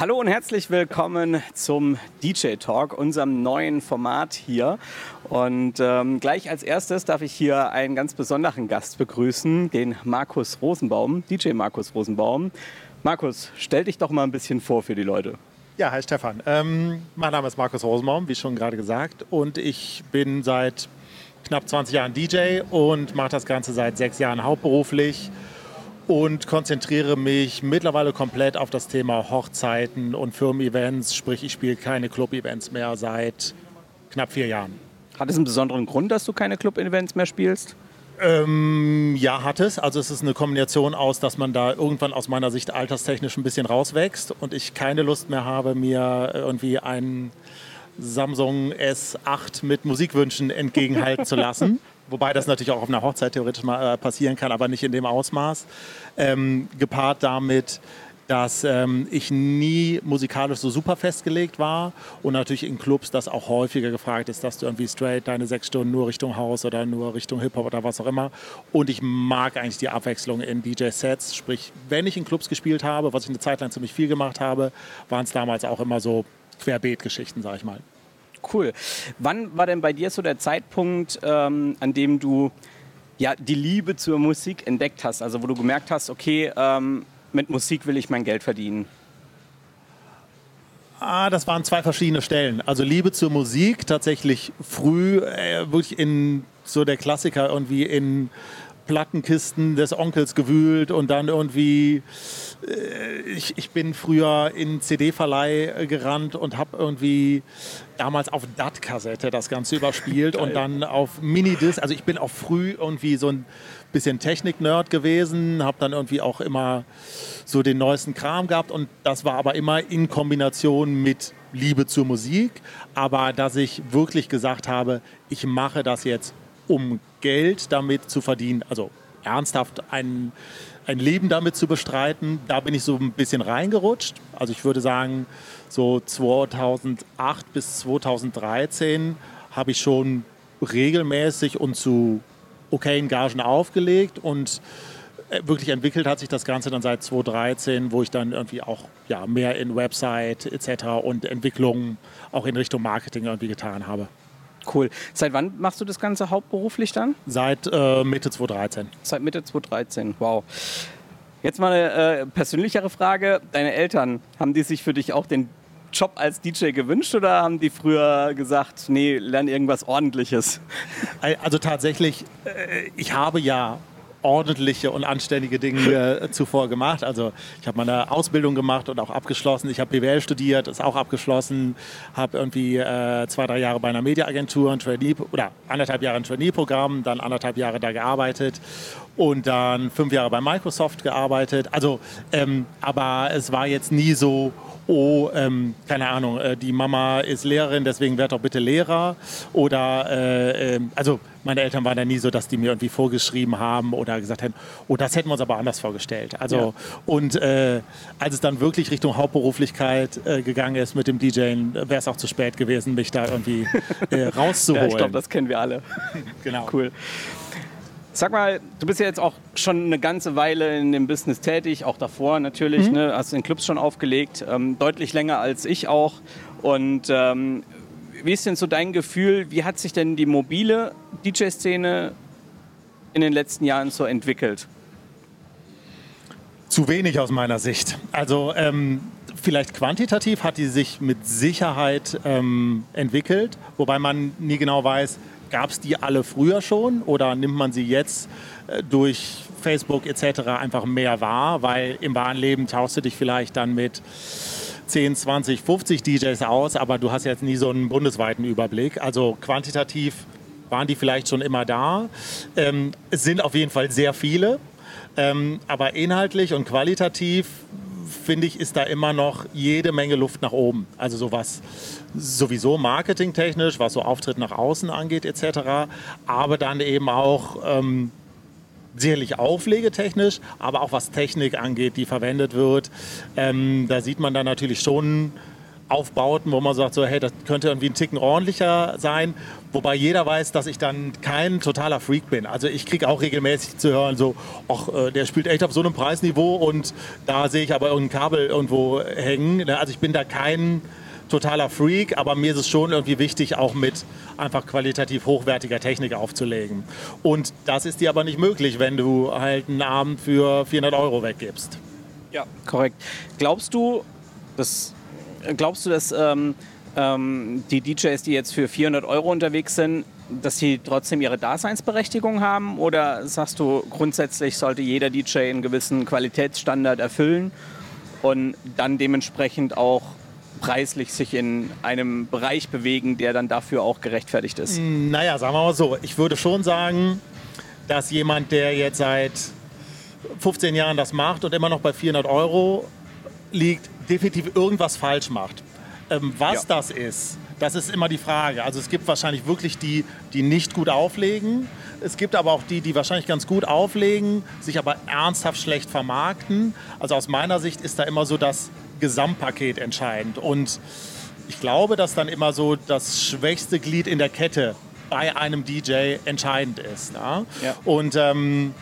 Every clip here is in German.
Hallo und herzlich willkommen zum DJ Talk, unserem neuen Format hier. Und ähm, gleich als erstes darf ich hier einen ganz besonderen Gast begrüßen, den Markus Rosenbaum, DJ Markus Rosenbaum. Markus, stell dich doch mal ein bisschen vor für die Leute. Ja, hi Stefan. Ähm, mein Name ist Markus Rosenbaum, wie schon gerade gesagt, und ich bin seit knapp 20 Jahren DJ und mache das Ganze seit sechs Jahren hauptberuflich und konzentriere mich mittlerweile komplett auf das Thema Hochzeiten und Firmen-Events. Sprich, ich spiele keine Club-Events mehr seit knapp vier Jahren. Hat es einen besonderen Grund, dass du keine Club-Events mehr spielst? Ähm, ja, hat es. Also es ist eine Kombination aus, dass man da irgendwann aus meiner Sicht alterstechnisch ein bisschen rauswächst und ich keine Lust mehr habe, mir irgendwie einen Samsung S8 mit Musikwünschen entgegenhalten zu lassen. wobei das natürlich auch auf einer Hochzeit theoretisch mal äh, passieren kann, aber nicht in dem Ausmaß. Ähm, gepaart damit, dass ähm, ich nie musikalisch so super festgelegt war und natürlich in Clubs das auch häufiger gefragt ist, dass du irgendwie straight deine sechs Stunden nur Richtung House oder nur Richtung Hip-Hop oder was auch immer. Und ich mag eigentlich die Abwechslung in DJ-Sets. Sprich, wenn ich in Clubs gespielt habe, was ich eine Zeit lang ziemlich viel gemacht habe, waren es damals auch immer so Querbeet-Geschichten, sag ich mal. Cool. Wann war denn bei dir so der Zeitpunkt, ähm, an dem du ja, die Liebe zur Musik entdeckt hast? Also wo du gemerkt hast, okay, ähm, mit Musik will ich mein Geld verdienen? Ah, das waren zwei verschiedene Stellen. Also Liebe zur Musik tatsächlich früh, äh, wirklich in so der Klassiker irgendwie in Plattenkisten des Onkels gewühlt und dann irgendwie äh, ich, ich bin früher in CD-Verleih gerannt und habe irgendwie damals auf DAT-Kassette das Ganze überspielt und dann auf Minidisc. Also ich bin auch früh irgendwie so ein bisschen Technik-Nerd gewesen, habe dann irgendwie auch immer so den neuesten Kram gehabt und das war aber immer in Kombination mit Liebe zur Musik. Aber dass ich wirklich gesagt habe, ich mache das jetzt, um Geld damit zu verdienen, also ernsthaft einen ein Leben damit zu bestreiten. Da bin ich so ein bisschen reingerutscht. Also ich würde sagen, so 2008 bis 2013 habe ich schon regelmäßig und zu okayen Gagen aufgelegt und äh, wirklich entwickelt hat sich das Ganze dann seit 2013, wo ich dann irgendwie auch ja, mehr in Website etc. und Entwicklung auch in Richtung Marketing irgendwie getan habe. Cool. Seit wann machst du das Ganze hauptberuflich dann? Seit äh, Mitte 2013. Seit Mitte 2013, wow. Jetzt mal eine äh, persönlichere Frage. Deine Eltern, haben die sich für dich auch den Job als DJ gewünscht oder haben die früher gesagt, nee, lern irgendwas Ordentliches? Also tatsächlich, äh, ich habe ja ordentliche und anständige Dinge zuvor gemacht. Also ich habe meine Ausbildung gemacht und auch abgeschlossen. Ich habe BWL studiert, ist auch abgeschlossen. Habe irgendwie äh, zwei, drei Jahre bei einer Mediaagentur ein Trainee oder anderthalb Jahre ein Trainee-Programm, dann anderthalb Jahre da gearbeitet und dann fünf Jahre bei Microsoft gearbeitet. Also, ähm, aber es war jetzt nie so oh, ähm, keine Ahnung, äh, die Mama ist Lehrerin, deswegen werd doch bitte Lehrer. Oder, äh, äh, also meine Eltern waren da nie so, dass die mir irgendwie vorgeschrieben haben oder gesagt haben, oh, das hätten wir uns aber anders vorgestellt. Also, ja. und äh, als es dann wirklich Richtung Hauptberuflichkeit äh, gegangen ist mit dem DJing, wäre es auch zu spät gewesen, mich da irgendwie äh, rauszuholen. ja, ich glaube, das kennen wir alle. genau. Cool. Sag mal, du bist ja jetzt auch schon eine ganze Weile in dem Business tätig, auch davor natürlich, mhm. ne? hast in Clubs schon aufgelegt, ähm, deutlich länger als ich auch. Und ähm, wie ist denn so dein Gefühl, wie hat sich denn die mobile DJ-Szene in den letzten Jahren so entwickelt? Zu wenig aus meiner Sicht. Also ähm, vielleicht quantitativ hat die sich mit Sicherheit ähm, entwickelt, wobei man nie genau weiß, Gab es die alle früher schon oder nimmt man sie jetzt äh, durch Facebook etc. einfach mehr wahr? Weil im wahren Leben tauschst du dich vielleicht dann mit 10, 20, 50 DJs aus, aber du hast jetzt nie so einen bundesweiten Überblick. Also quantitativ waren die vielleicht schon immer da. Ähm, es sind auf jeden Fall sehr viele, ähm, aber inhaltlich und qualitativ finde ich, ist da immer noch jede Menge Luft nach oben. Also sowas sowieso marketingtechnisch, was so Auftritt nach außen angeht etc. Aber dann eben auch ähm, sicherlich auflegetechnisch, aber auch was Technik angeht, die verwendet wird. Ähm, da sieht man dann natürlich schon Aufbauten, wo man sagt, so, hey, das könnte irgendwie ein Ticken ordentlicher sein. Wobei jeder weiß, dass ich dann kein totaler Freak bin. Also ich kriege auch regelmäßig zu hören, so, ach, äh, der spielt echt auf so einem Preisniveau und da sehe ich aber irgendein Kabel irgendwo hängen. Ne? Also ich bin da kein totaler Freak, aber mir ist es schon irgendwie wichtig, auch mit einfach qualitativ hochwertiger Technik aufzulegen. Und das ist dir aber nicht möglich, wenn du halt einen Abend für 400 Euro weggibst. Ja, korrekt. Glaubst du, dass, glaubst du, dass ähm, ähm, die DJs, die jetzt für 400 Euro unterwegs sind, dass sie trotzdem ihre Daseinsberechtigung haben? Oder sagst du, grundsätzlich sollte jeder DJ einen gewissen Qualitätsstandard erfüllen und dann dementsprechend auch preislich sich in einem Bereich bewegen, der dann dafür auch gerechtfertigt ist? Naja, sagen wir mal so. Ich würde schon sagen, dass jemand, der jetzt seit 15 Jahren das macht und immer noch bei 400 Euro liegt, definitiv irgendwas falsch macht. Ähm, was ja. das ist, das ist immer die Frage. Also es gibt wahrscheinlich wirklich die, die nicht gut auflegen. Es gibt aber auch die, die wahrscheinlich ganz gut auflegen, sich aber ernsthaft schlecht vermarkten. Also aus meiner Sicht ist da immer so das Gesamtpaket entscheidend. Und ich glaube, dass dann immer so das schwächste Glied in der Kette bei einem DJ entscheidend ist. Ja? Ja. Und ähm,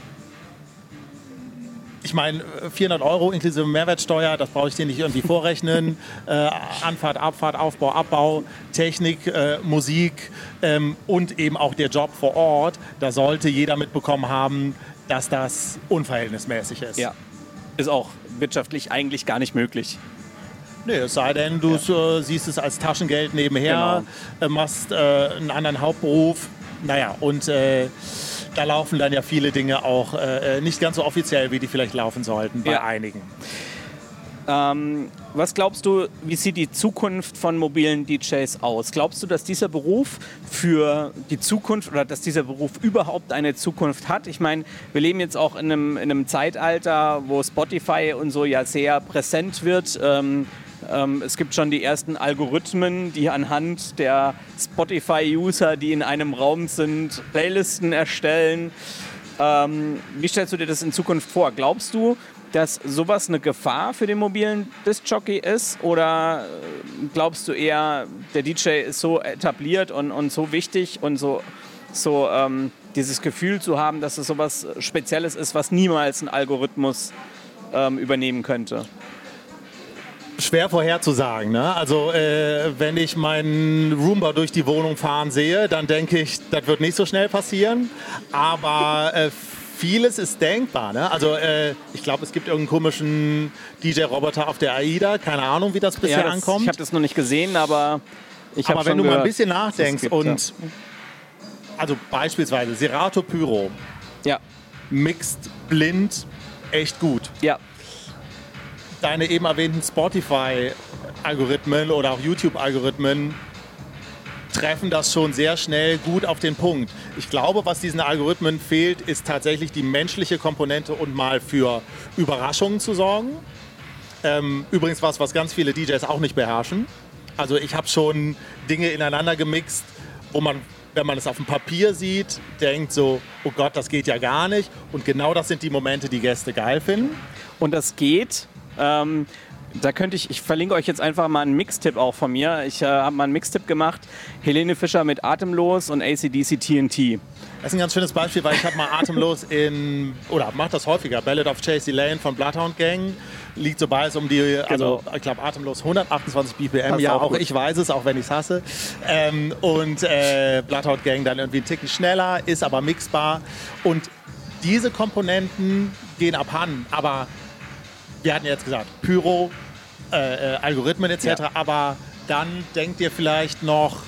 ich meine, 400 Euro inklusive Mehrwertsteuer, das brauche ich dir nicht irgendwie vorrechnen. äh, Anfahrt, Abfahrt, Aufbau, Abbau, Technik, äh, Musik ähm, und eben auch der Job vor Ort. Da sollte jeder mitbekommen haben, dass das unverhältnismäßig ist. Ja, ist auch wirtschaftlich eigentlich gar nicht möglich. Nee, es sei denn, du ja. äh, siehst es als Taschengeld nebenher, genau. Äh, machst äh, einen anderen Hauptberuf. Naja, und äh, da laufen dann ja viele Dinge auch äh, äh, nicht ganz so offiziell, wie die vielleicht laufen sollten bei ja. einigen. Ähm, was glaubst du, wie sieht die Zukunft von mobilen DJs aus? Glaubst du, dass dieser Beruf für die Zukunft oder dass dieser Beruf überhaupt eine Zukunft hat? Ich meine, wir leben jetzt auch in einem, in einem Zeitalter, wo Spotify und so ja sehr präsent wird. Ähm, ähm, es gibt schon die ersten Algorithmen, die anhand der Spotify-User, die in einem Raum sind, Playlisten erstellen. Ähm, wie stellst du dir das in Zukunft vor? Glaubst du, dass sowas eine Gefahr für den mobilen Disc-Jockey ist? Oder äh, glaubst du eher, der DJ ist so etabliert und, und so wichtig und so, so ähm, dieses Gefühl zu haben, dass es sowas Spezielles ist, was niemals ein Algorithmus ähm, übernehmen könnte? Schwer vorherzusagen. Ne? Also äh, wenn ich meinen Roomba durch die Wohnung fahren sehe, dann denke ich, das wird nicht so schnell passieren. Aber äh, vieles ist denkbar. Ne? Also äh, ich glaube, es gibt irgendeinen komischen DJ-Roboter auf der AIDA. Keine Ahnung, wie das bisher ja, das, ankommt. Ich habe das noch nicht gesehen, aber ich habe Aber wenn du gehört, mal ein bisschen nachdenkst gibt, und ja. also beispielsweise Serato Pyro ja. mixt blind echt gut. Ja deine eben erwähnten Spotify-Algorithmen oder auch YouTube-Algorithmen treffen das schon sehr schnell gut auf den Punkt. Ich glaube, was diesen Algorithmen fehlt, ist tatsächlich die menschliche Komponente und mal für Überraschungen zu sorgen. Ähm, übrigens was, was ganz viele DJs auch nicht beherrschen. Also ich habe schon Dinge ineinander gemixt, wo man, wenn man es auf dem Papier sieht, denkt so, oh Gott, das geht ja gar nicht. Und genau das sind die Momente, die Gäste geil finden. Und das geht, ähm, da könnte ich, ich verlinke euch jetzt einfach mal einen Mixtipp auch von mir. Ich äh, habe mal einen Mixtipp gemacht. Helene Fischer mit Atemlos und ACDC TNT. Das ist ein ganz schönes Beispiel, weil ich habe mal Atemlos in, oder mache das häufiger, Ballad of Chasey Lane von Bloodhound Gang. Liegt so bei um die, also genau. ich glaube Atemlos 128 BPM. Das ja, auch, auch ich weiß es, auch wenn ich es hasse. Ähm, und äh, Bloodhound Gang dann irgendwie einen Ticken schneller, ist aber mixbar. Und diese Komponenten gehen abhanden, aber wir hatten jetzt gesagt, Pyro, äh, äh, Algorithmen etc., ja. aber dann denkt ihr vielleicht noch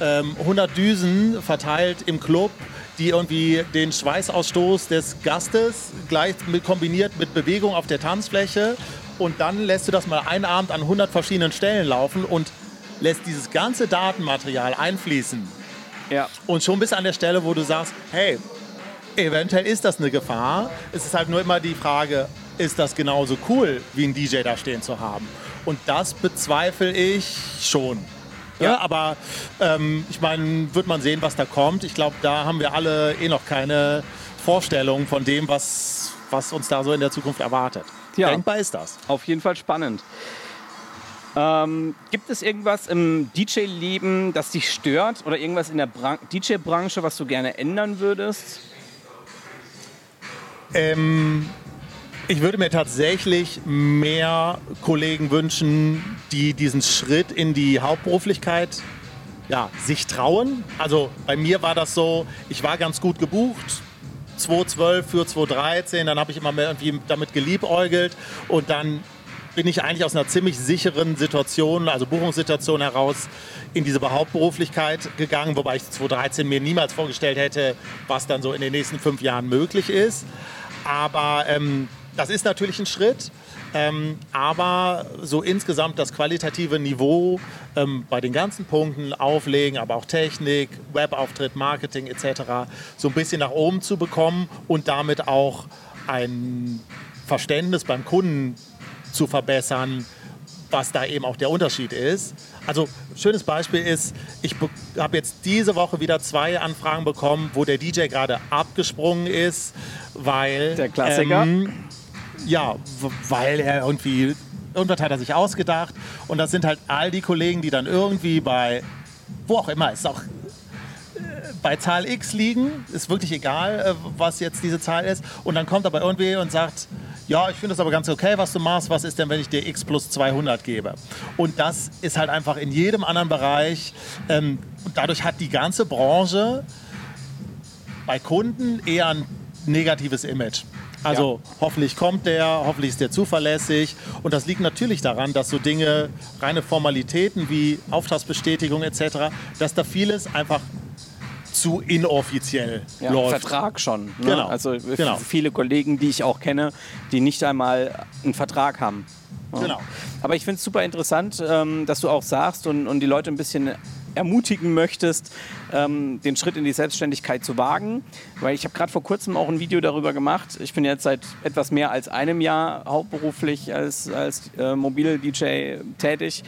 ähm, 100 Düsen verteilt im Club, die irgendwie den Schweißausstoß des Gastes gleich mit, kombiniert mit Bewegung auf der Tanzfläche und dann lässt du das mal einen Abend an 100 verschiedenen Stellen laufen und lässt dieses ganze Datenmaterial einfließen. Ja. Und schon bis an der Stelle, wo du sagst, hey, eventuell ist das eine Gefahr. Es ist halt nur immer die Frage, ist das genauso cool, wie ein DJ da stehen zu haben. Und das bezweifle ich schon. Ja, ja aber ähm, ich meine, wird man sehen, was da kommt. Ich glaube, da haben wir alle eh noch keine Vorstellung von dem, was, was uns da so in der Zukunft erwartet. Ja, Denkbar ist das. Auf jeden Fall spannend. Ähm, gibt es irgendwas im DJ-Leben, das dich stört oder irgendwas in der DJ-Branche, was du gerne ändern würdest? Ähm, ich würde mir tatsächlich mehr Kollegen wünschen, die diesen Schritt in die Hauptberuflichkeit ja, sich trauen. Also bei mir war das so, ich war ganz gut gebucht, 2012 für 2013, dann habe ich immer mehr irgendwie damit geliebäugelt und dann bin ich eigentlich aus einer ziemlich sicheren Situation, also Buchungssituation heraus, in diese Hauptberuflichkeit gegangen, wobei ich 2013 mir niemals vorgestellt hätte, was dann so in den nächsten fünf Jahren möglich ist. Aber ähm, das ist natürlich ein Schritt. Ähm, aber so insgesamt das qualitative Niveau ähm, bei den ganzen Punkten, Auflegen, aber auch Technik, Webauftritt, Marketing etc. so ein bisschen nach oben zu bekommen und damit auch ein Verständnis beim Kunden zu verbessern, was da eben auch der Unterschied ist. Also schönes Beispiel ist, ich habe jetzt diese Woche wieder zwei Anfragen bekommen, wo der DJ gerade abgesprungen ist, weil der Klassiker. Ähm, ja, weil er irgendwie, irgendwas hat er sich ausgedacht. Und das sind halt all die Kollegen, die dann irgendwie bei, wo auch immer, ist auch äh, bei Zahl X liegen, ist wirklich egal, äh, was jetzt diese Zahl ist. Und dann kommt aber irgendwie und sagt, ja, ich finde das aber ganz okay, was du machst. Was ist denn, wenn ich dir x plus 200 gebe? Und das ist halt einfach in jedem anderen Bereich. Ähm, dadurch hat die ganze Branche bei Kunden eher ein negatives Image. Also ja. hoffentlich kommt der, hoffentlich ist der zuverlässig. Und das liegt natürlich daran, dass so Dinge, reine Formalitäten wie Auftragsbestätigung etc., dass da vieles einfach zu inoffiziell ja, läuft. Vertrag schon. Ne? Genau. Also genau. viele Kollegen, die ich auch kenne, die nicht einmal einen Vertrag haben. Genau. Aber ich finde es super interessant, ähm, dass du auch sagst und, und die Leute ein bisschen ermutigen möchtest, ähm, den Schritt in die Selbstständigkeit zu wagen. Weil ich habe gerade vor kurzem auch ein Video darüber gemacht. Ich bin jetzt seit etwas mehr als einem Jahr hauptberuflich als, als äh, Mobil-DJ tätig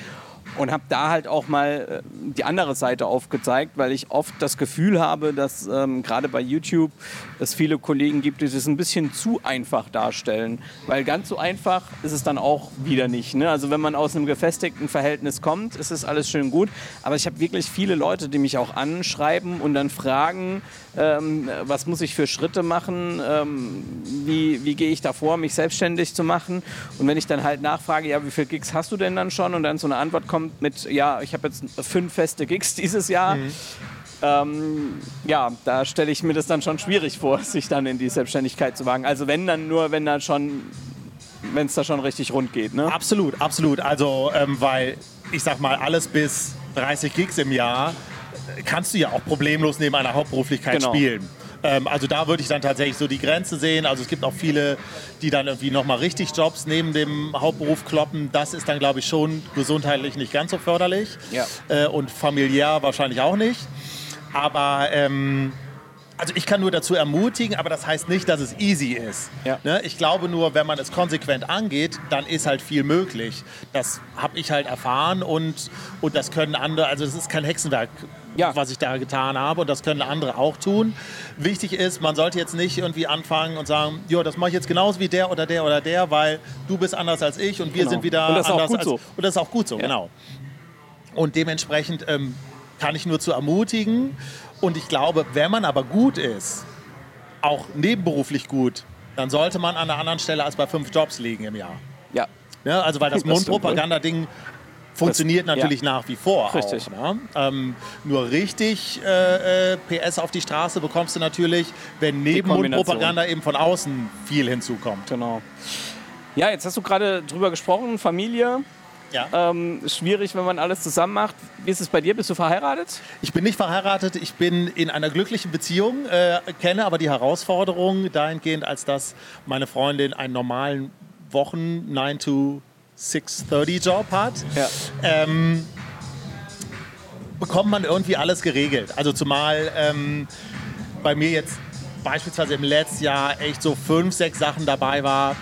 und habe da halt auch mal äh, die andere Seite aufgezeigt, weil ich oft das Gefühl habe, dass ähm, gerade bei YouTube es viele Kollegen gibt, die das ein bisschen zu einfach darstellen, weil ganz so einfach ist es dann auch wieder nicht. Ne? Also wenn man aus einem gefestigten Verhältnis kommt, ist es alles schön gut, aber ich habe wirklich viele Leute, die mich auch anschreiben und dann fragen, ähm, was muss ich für Schritte machen, ähm, wie, wie gehe ich davor, mich selbstständig zu machen und wenn ich dann halt nachfrage, ja, wie viele Gigs hast du denn dann schon und dann so eine Antwort kommt, kommt mit, ja, ich habe jetzt fünf feste Gigs dieses Jahr. Mhm. Ähm, ja, da stelle ich mir das dann schon schwierig vor, sich dann in die Selbstständigkeit zu wagen. Also wenn dann nur, wenn dann schon, wenn es da schon richtig rund geht. Ne? Absolut, absolut. Also ähm, weil ich sag mal, alles bis 30 Gigs im Jahr kannst du ja auch problemlos neben einer Hauptberuflichkeit genau. spielen. Ähm, also da würde ich dann tatsächlich so die Grenze sehen. Also es gibt auch viele, die dann irgendwie nochmal richtig Jobs neben dem Hauptberuf kloppen. Das ist dann, glaube ich, schon gesundheitlich nicht ganz so förderlich. Ja. Äh, und familiär wahrscheinlich auch nicht. Aber ähm, also ich kann nur dazu ermutigen, aber das heißt nicht, dass es easy ist. Ja. Ne? Ich glaube nur, wenn man es konsequent angeht, dann ist halt viel möglich. Das habe ich halt erfahren und, und das können andere, also es ist kein Hexenwerk, ja. was ich da getan habe und das können andere auch tun. Wichtig ist, man sollte jetzt nicht irgendwie anfangen und sagen, ja, das mache ich jetzt genauso wie der oder der oder der, weil du bist anders als ich und wir genau. sind wieder und das anders. Ist auch gut als, so. Und das ist auch gut so, ja. genau. Und dementsprechend ähm, kann ich nur zu ermutigen. Und ich glaube, wenn man aber gut ist, auch nebenberuflich gut, dann sollte man an einer anderen Stelle als bei fünf Jobs liegen im Jahr. Ja. ja also weil das, das Mundpropaganda-Ding funktioniert das, natürlich ja. nach wie vor. Richtig. Auch, ne? ähm, nur richtig äh, äh PS auf die Straße bekommst du natürlich, wenn neben Mundpropaganda eben von außen viel hinzukommt. Genau. Ja, jetzt hast du gerade drüber gesprochen, Familie. Ja. Ähm, schwierig, wenn man alles zusammen macht. Wie ist es bei dir? Bist du verheiratet? Ich bin nicht verheiratet. Ich bin in einer glücklichen Beziehung, äh, kenne aber die Herausforderungen dahingehend, als dass meine Freundin einen normalen Wochen 9 to 6:30 Job hat. Ja. Ähm, bekommt man irgendwie alles geregelt. Also zumal ähm, bei mir jetzt beispielsweise im letzten Jahr echt so fünf, sechs Sachen dabei war,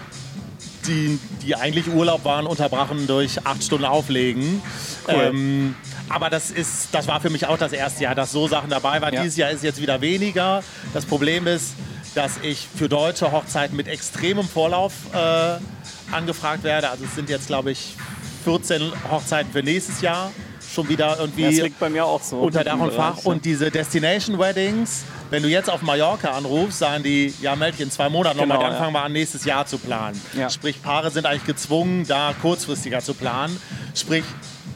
die, die eigentlich Urlaub waren, unterbrochen durch acht Stunden Auflegen. Cool. Ähm, aber das, ist, das war für mich auch das erste Jahr, dass so Sachen dabei waren. Ja. Dieses Jahr ist jetzt wieder weniger. Das Problem ist, dass ich für deutsche Hochzeiten mit extremem Vorlauf äh, angefragt werde. Also es sind jetzt, glaube ich, 14 Hochzeiten für nächstes Jahr schon wieder irgendwie Das liegt bei mir auch so. unter Dach und Fach. Und diese Destination Weddings, wenn du jetzt auf Mallorca anrufst, sagen die, ja, melde dich in zwei Monaten Genau, nochmal, dann fangen wir an, nächstes Jahr zu planen. Ja. Sprich, Paare sind eigentlich gezwungen, da kurzfristiger zu planen. Sprich,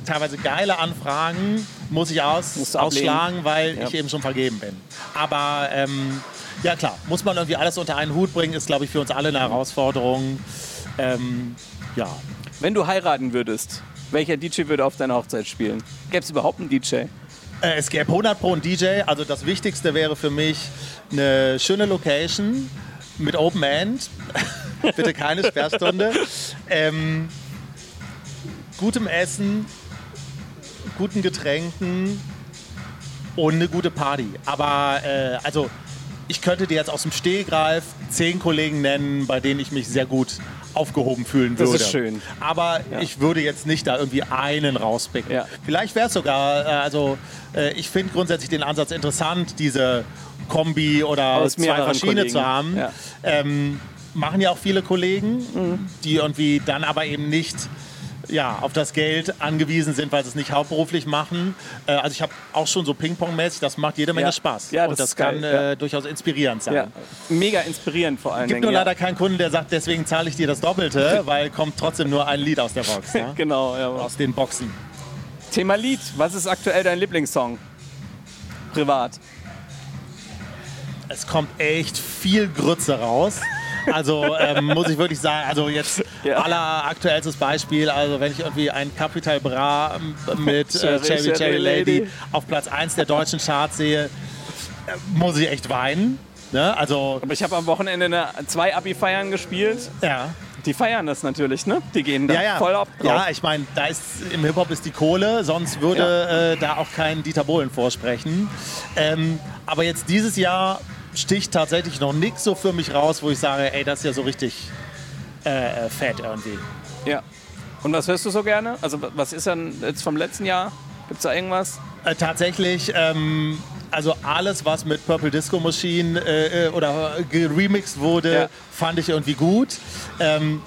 teilweise geile Anfragen muss ich aus, ausschlagen, weil Ja. ich eben schon vergeben bin. Aber ähm, ja klar, muss man irgendwie alles unter einen Hut bringen, ist, glaube ich, für uns alle eine Herausforderung. Ähm, ja, Wenn du heiraten würdest, welcher DJ würde auf deiner Hochzeit spielen? Gäbe es überhaupt einen DJ? Äh, Es gäbe 100 Pro einen DJ. Also das Wichtigste wäre für mich eine schöne Location mit Open End. Bitte keine Sperrstunde. ähm, gutem Essen, guten Getränken und eine gute Party. Aber äh, also ich könnte dir jetzt aus dem Stehgreif zehn Kollegen nennen, bei denen ich mich sehr gut aufgehoben fühlen Das würde. ist schön. Aber ich würde jetzt nicht da irgendwie einen rauspicken. Ja. Vielleicht wäre es sogar, äh, also äh, ich finde grundsätzlich den Ansatz interessant, diese Kombi oder Aus zwei verschiedene Kollegen. zu haben. Ja. Ähm, machen ja auch viele Kollegen, die irgendwie dann aber eben nicht ja, auf das Geld angewiesen sind, weil sie es nicht hauptberuflich machen. Äh, also ich habe auch schon so Ping-Pong-mäßig, das macht jede Menge Ja. Spaß. Ja, das Und das kann äh, durchaus inspirierend sein. Ja. Mega inspirierend vor allen Gibt Dingen. nur leider keinen Kunden, der sagt, deswegen zahle ich dir das Doppelte, weil kommt trotzdem nur ein Lied aus der Box. Ja? Genau, ja. Aus den Boxen. Thema Lied. Was ist aktuell dein Lieblingssong? Privat. Es kommt echt viel Grütze raus. Also ähm, muss ich wirklich sagen, also jetzt Ja. aller aktuellstes Beispiel, also wenn ich irgendwie ein Capital Bra mit äh, Cherry, Cherry, Lady auf Platz 1 der deutschen Charts sehe, äh, muss ich echt weinen. Ne? Also, Aber ich habe am Wochenende eine, zwei Abi-Feiern gespielt. ja. Die feiern das natürlich, ne? Die gehen da Ja, ja. voll ab drauf. ja, ich meine, da ist im Hip-Hop ist die Kohle, sonst würde äh, da auch kein Dieter Bohlen vorsprechen. Ähm, aber jetzt dieses Jahr sticht tatsächlich noch nichts so für mich raus, wo ich sage, ey, das ist ja so richtig äh, äh, fett irgendwie. Ja. Und was hörst du so gerne? Also was ist dann jetzt vom letzten Jahr? Gibt es da irgendwas? Äh, tatsächlich, ähm, also alles, was mit Purple Disco Machine äh, äh, oder geremixed wurde, Ja. fand ich irgendwie gut. Ähm,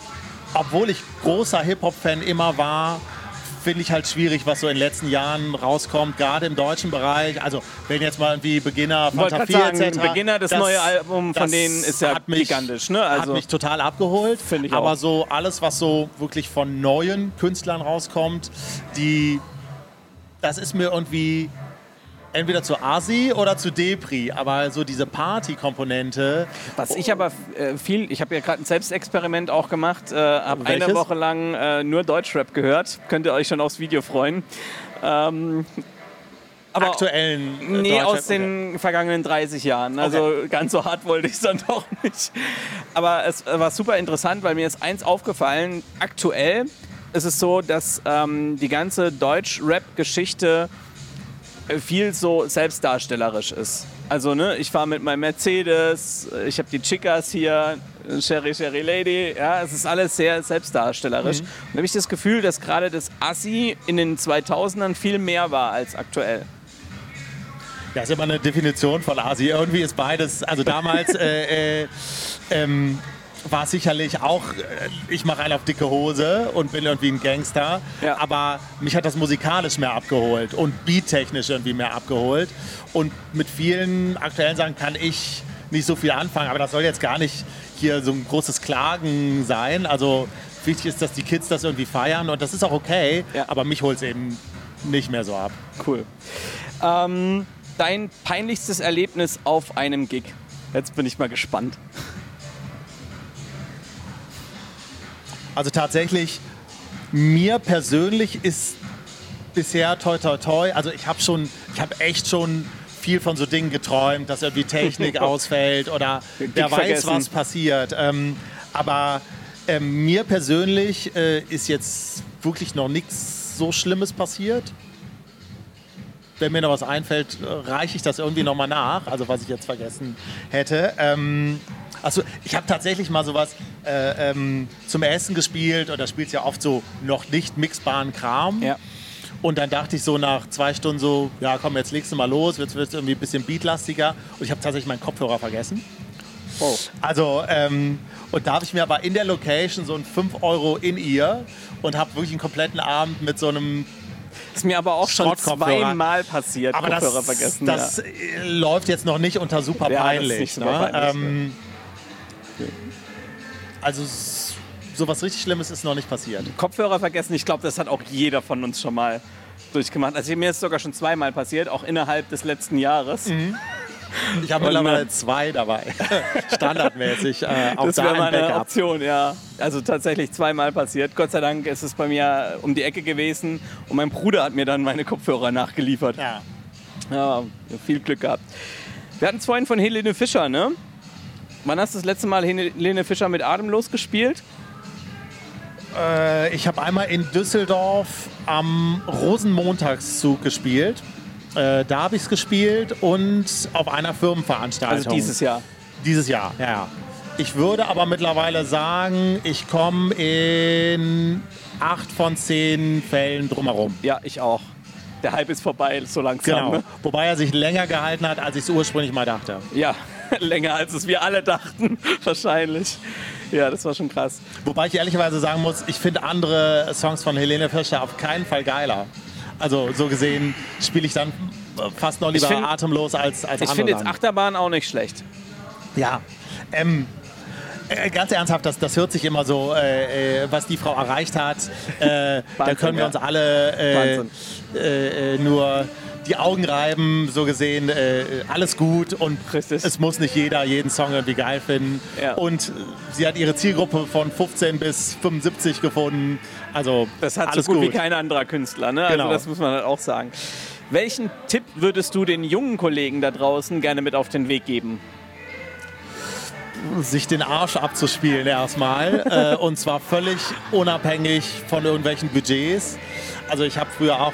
obwohl ich großer Hip-Hop-Fan immer war, finde ich halt schwierig, was so in den letzten Jahren rauskommt, gerade im deutschen Bereich. Also wenn jetzt mal irgendwie Beginner, Fanta grad 4 sagen, etc. Beginner, das neue Album von das denen ist ja mich, gigantisch, ne? Also- hat mich total abgeholt. Finde ich Aber auch. so alles, was so wirklich von neuen Künstlern rauskommt, die das ist mir irgendwie entweder zu Asi oder zu Depri, aber so diese Party-Komponente. Was ich aber äh, viel, ich habe ja gerade ein Selbstexperiment auch gemacht, äh, habe eine? Woche lang äh, nur Deutschrap gehört. Könnt ihr euch schon aufs Video freuen. Ähm, aber aktuellen äh, Nee, aus den vergangenen 30 Jahren. Also ganz so hart wollte ich es dann doch nicht. Aber es war super interessant, weil mir ist eins aufgefallen. Aktuell ist es so, dass ähm, die ganze Deutsch-Rap-Geschichte äh, viel so selbstdarstellerisch ist. Also, ne, ich fahre mit meinem Mercedes, äh, ich habe die Chicas hier, äh, Sherry, Sherry Lady, ja, es ist alles sehr selbstdarstellerisch. Und da habe ich das Gefühl, dass gerade das Assi in den 2000ern viel mehr war als aktuell. Ja, ist immer eine Definition von Asi. Irgendwie ist beides, also damals äh, äh, ähm, war sicherlich auch, äh, ich mache einen auf dicke Hose und bin irgendwie ein Gangster, Ja. aber mich hat das musikalisch mehr abgeholt und beattechnisch irgendwie mehr abgeholt. Und mit vielen aktuellen Sachen kann ich nicht so viel anfangen, aber das soll jetzt gar nicht hier so ein großes Klagen sein. Also wichtig ist, dass die Kids das irgendwie feiern und das ist auch okay, Ja. aber mich holt es eben nicht mehr so ab. Cool. Ähm, dein peinlichstes Erlebnis auf einem Gig? Jetzt bin ich mal gespannt. Also tatsächlich, mir persönlich ist bisher toi toi toi, also ich habe schon, ich habe echt schon viel von so Dingen geträumt, dass irgendwie Technik ausfällt oder wer weiß, vergessen. was passiert. Ähm, aber ähm, mir persönlich äh, ist jetzt wirklich noch nichts so Schlimmes passiert. Wenn mir noch was einfällt, reiche ich das irgendwie nochmal nach, also was ich jetzt vergessen hätte. Ähm, also ich habe tatsächlich mal sowas äh, ähm, zum Essen gespielt und da spielt ja oft so noch nicht mixbaren Kram. Ja. Und dann dachte ich so nach zwei Stunden so, ja komm, jetzt legst du mal los, jetzt wird es irgendwie ein bisschen beatlastiger. Und ich habe tatsächlich meinen Kopfhörer vergessen. Oh. Also, ähm, Und da habe ich mir aber in der Location so ein 5 Euro in ihr und habe wirklich einen kompletten Abend mit so einem ist mir aber auch schon zweimal passiert, aber Kopfhörer das, vergessen. Das ja. läuft jetzt noch nicht unter super peinlich. Ja, super ne? peinlich ähm, also sowas richtig Schlimmes ist noch nicht passiert. Kopfhörer vergessen, ich glaube, das hat auch jeder von uns schon mal durchgemacht. Also mir ist es sogar schon zweimal passiert, auch innerhalb des letzten Jahres. Mhm. Ich habe mittlerweile zwei dabei. Standardmäßig. Äh, das wäre mal eine Option, ja. Also tatsächlich zweimal passiert. Gott sei Dank ist es bei mir um die Ecke gewesen und mein Bruder hat mir dann meine Kopfhörer nachgeliefert. Ja. Ja, viel Glück gehabt. Wir hatten es vorhin von Helene Fischer, ne? Wann hast du das letzte Mal Helene Fischer mit Atemlos gespielt? Äh, ich habe einmal in Düsseldorf am Rosenmontagszug gespielt. Äh, da habe ich es gespielt und auf einer Firmenveranstaltung. Also dieses Jahr? Dieses Jahr, ja. Ich würde aber mittlerweile sagen, ich komme in acht von zehn Fällen drumherum. Ja, ich auch. Der Hype ist vorbei, so langsam. Genau. Ne? Wobei er sich länger gehalten hat, als ich es ursprünglich mal dachte. Ja, länger als es wir alle dachten, wahrscheinlich. Ja, das war schon krass. Wobei ich ehrlicherweise sagen muss, ich finde andere Songs von Helene Fischer auf keinen Fall geiler. Also so gesehen spiele ich dann fast noch lieber find, atemlos als, als Ich finde jetzt Achterbahn auch nicht schlecht. Ja. Ähm, äh, ganz ernsthaft, das, das hört sich immer so, äh, äh was die Frau erreicht hat. Äh, Wahnsinn, da können wir uns alle äh, nur die Augen reiben, so gesehen, äh, alles gut und Richtig. es muss nicht jeder jeden Song irgendwie geil finden. Ja. Und sie hat ihre Zielgruppe von 15 bis 75 gefunden. Also das hat alles so gut, gut wie kein anderer Künstler. Ne? Also genau. Also das muss man halt auch sagen. Welchen Tipp würdest du den jungen Kollegen da draußen gerne mit auf den Weg geben? sich den Arsch abzuspielen erstmal. äh, und zwar völlig unabhängig von irgendwelchen Budgets. Also ich habe früher auch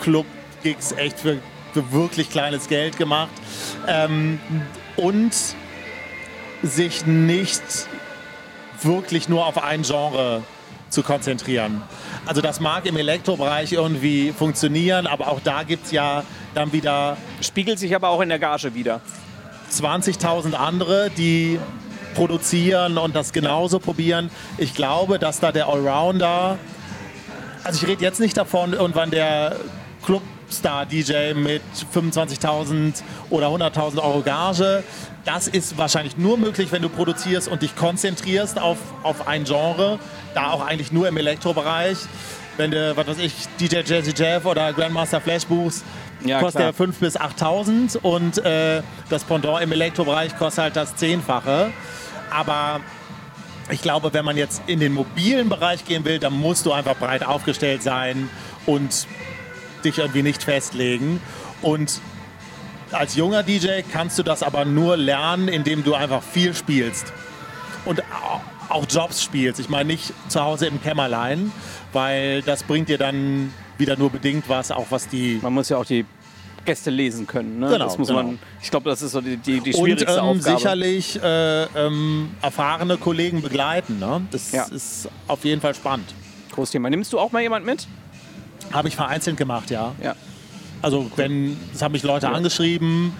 Club Gigs echt für, für wirklich kleines Geld gemacht. Ähm, und sich nicht wirklich nur auf ein Genre zu konzentrieren. Also das mag im Elektrobereich irgendwie funktionieren, aber auch da gibt es ja dann wieder... Spiegelt sich aber auch in der Gage wieder. 20.000 andere, die produzieren und das genauso probieren. Ich glaube, dass da der Allrounder, also ich rede jetzt nicht davon, irgendwann der Club Star-DJ mit 25.000 oder 100.000 Euro Gage. Das ist wahrscheinlich nur möglich, wenn du produzierst und dich konzentrierst auf, auf ein Genre. Da auch eigentlich nur im Elektrobereich. Wenn du, was weiß ich, DJ Jazzy Jeff oder Grandmaster Flash buchst, ja, kostet klar. der 5.000 bis 8.000 und äh, das Pendant im Elektrobereich kostet halt das Zehnfache. Aber ich glaube, wenn man jetzt in den mobilen Bereich gehen will, dann musst du einfach breit aufgestellt sein und dich irgendwie nicht festlegen. Und als junger DJ kannst du das aber nur lernen, indem du einfach viel spielst. Und auch Jobs spielst. Ich meine nicht zu Hause im Kämmerlein, weil das bringt dir dann wieder nur bedingt was, auch was die. Man muss ja auch die Gäste lesen können. Ne? Genau, das muss genau. man, ich glaube, das ist so die, die, die schwierigste Und ähm, Aufgabe. sicherlich äh, ähm, erfahrene Kollegen begleiten. Ne? Das ja. ist auf jeden Fall spannend. Großes Thema. Nimmst du auch mal jemand mit? Habe ich vereinzelt gemacht, ja. ja. Also cool. wenn, das haben mich Leute ja. angeschrieben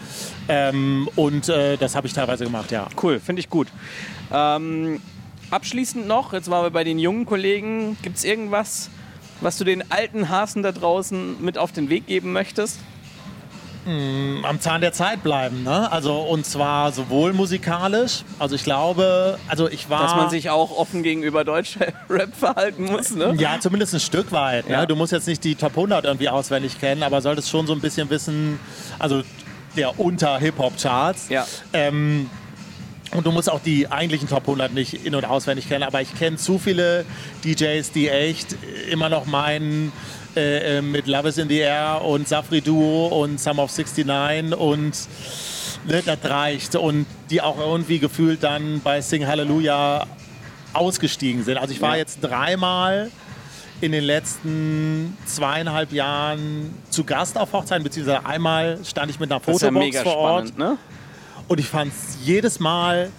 ähm, und äh, das habe ich teilweise gemacht, ja. Cool, finde ich gut. Ähm, abschließend noch, jetzt waren wir bei den jungen Kollegen, gibt es irgendwas, was du den alten Hasen da draußen mit auf den Weg geben möchtest? Mm, am Zahn der Zeit bleiben, ne? Also und zwar sowohl musikalisch, also ich glaube, also ich war... Dass man sich auch offen gegenüber deutscher Rap verhalten muss, ne? Ja, zumindest ein Stück weit. Ne? Ja. Ne? Du musst jetzt nicht die Top 100 irgendwie auswendig kennen, aber solltest schon so ein bisschen wissen, also der unter Hip-Hop-Charts. Ja. Ähm, und du musst auch die eigentlichen Top 100 nicht in- und auswendig kennen, aber ich kenne zu viele DJs, die echt immer noch meinen, äh, äh, mit Love is in the Air und Safri Duo und Sum of 69 und ne, das reicht. Und die auch irgendwie gefühlt dann bei Sing Hallelujah ausgestiegen sind. Also ich war ja. jetzt dreimal in den letzten zweieinhalb Jahren zu Gast auf Hochzeiten, beziehungsweise einmal stand ich mit einer Fotobox ja vor Ort. Spannend, ne? Und ich fand es jedes Mal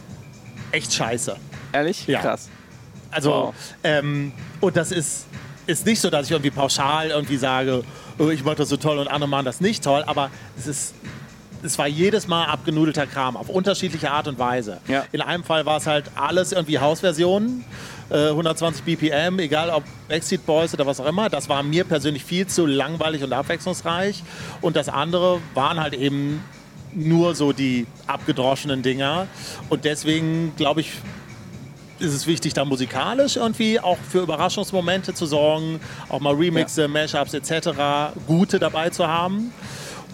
echt scheiße. Ehrlich? Ja. Krass. Also, wow. ähm, und das ist ist nicht so, dass ich irgendwie pauschal irgendwie sage, oh, ich mache das so toll und andere machen das nicht toll, aber es ist es war jedes Mal abgenudelter Kram auf unterschiedliche Art und Weise. Ja. In einem Fall war es halt alles irgendwie Hausversionen. äh, 120 BPM, egal ob Backstreet Boys oder was auch immer. Das war mir persönlich viel zu langweilig und abwechslungsreich. Und das andere waren halt eben nur so die abgedroschenen Dinger. Und deswegen glaube ich, ist es wichtig, da musikalisch irgendwie auch für Überraschungsmomente zu sorgen, auch mal Remixe, Mashups etc. gute dabei zu haben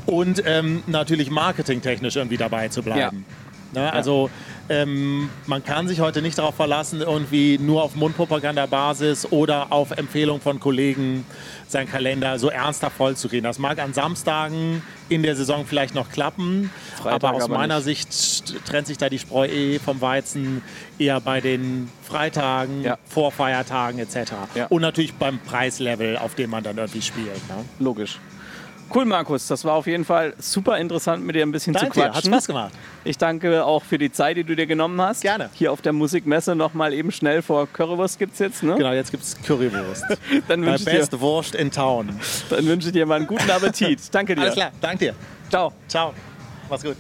und ähm, natürlich marketingtechnisch irgendwie dabei zu bleiben. Ne, also ähm, man kann sich heute nicht darauf verlassen, irgendwie nur auf Mundpropagandabasis oder auf Empfehlung von Kollegen seinen Kalender so ernsthaft vollzukriegen. Das mag an Samstagen in der Saison vielleicht noch klappen, Freitag aber aus aber meiner nicht. Sicht trennt sich da die Spreu eh vom Weizen eher bei den Freitagen, Ja. Vorfeiertagen etc. Ja. Und natürlich beim Preislevel, auf dem man dann irgendwie spielt. Ne? Logisch. Cool, Markus. Das war auf jeden Fall super interessant, mit dir ein bisschen Danke zu dir, hat quatschen. Spaß gemacht. Ich danke auch für die Zeit, die du dir genommen hast. Gerne. Hier auf der Musikmesse nochmal eben schnell vor Currywurst gibt es jetzt. Ne? Genau, jetzt gibt es Currywurst. Dann wünsche ich, dir- Best Wurst in Town. dann wünsche ich dir mal einen guten Appetit. Danke dir. Alles klar, danke dir. Ciao. Ciao. Mach's gut.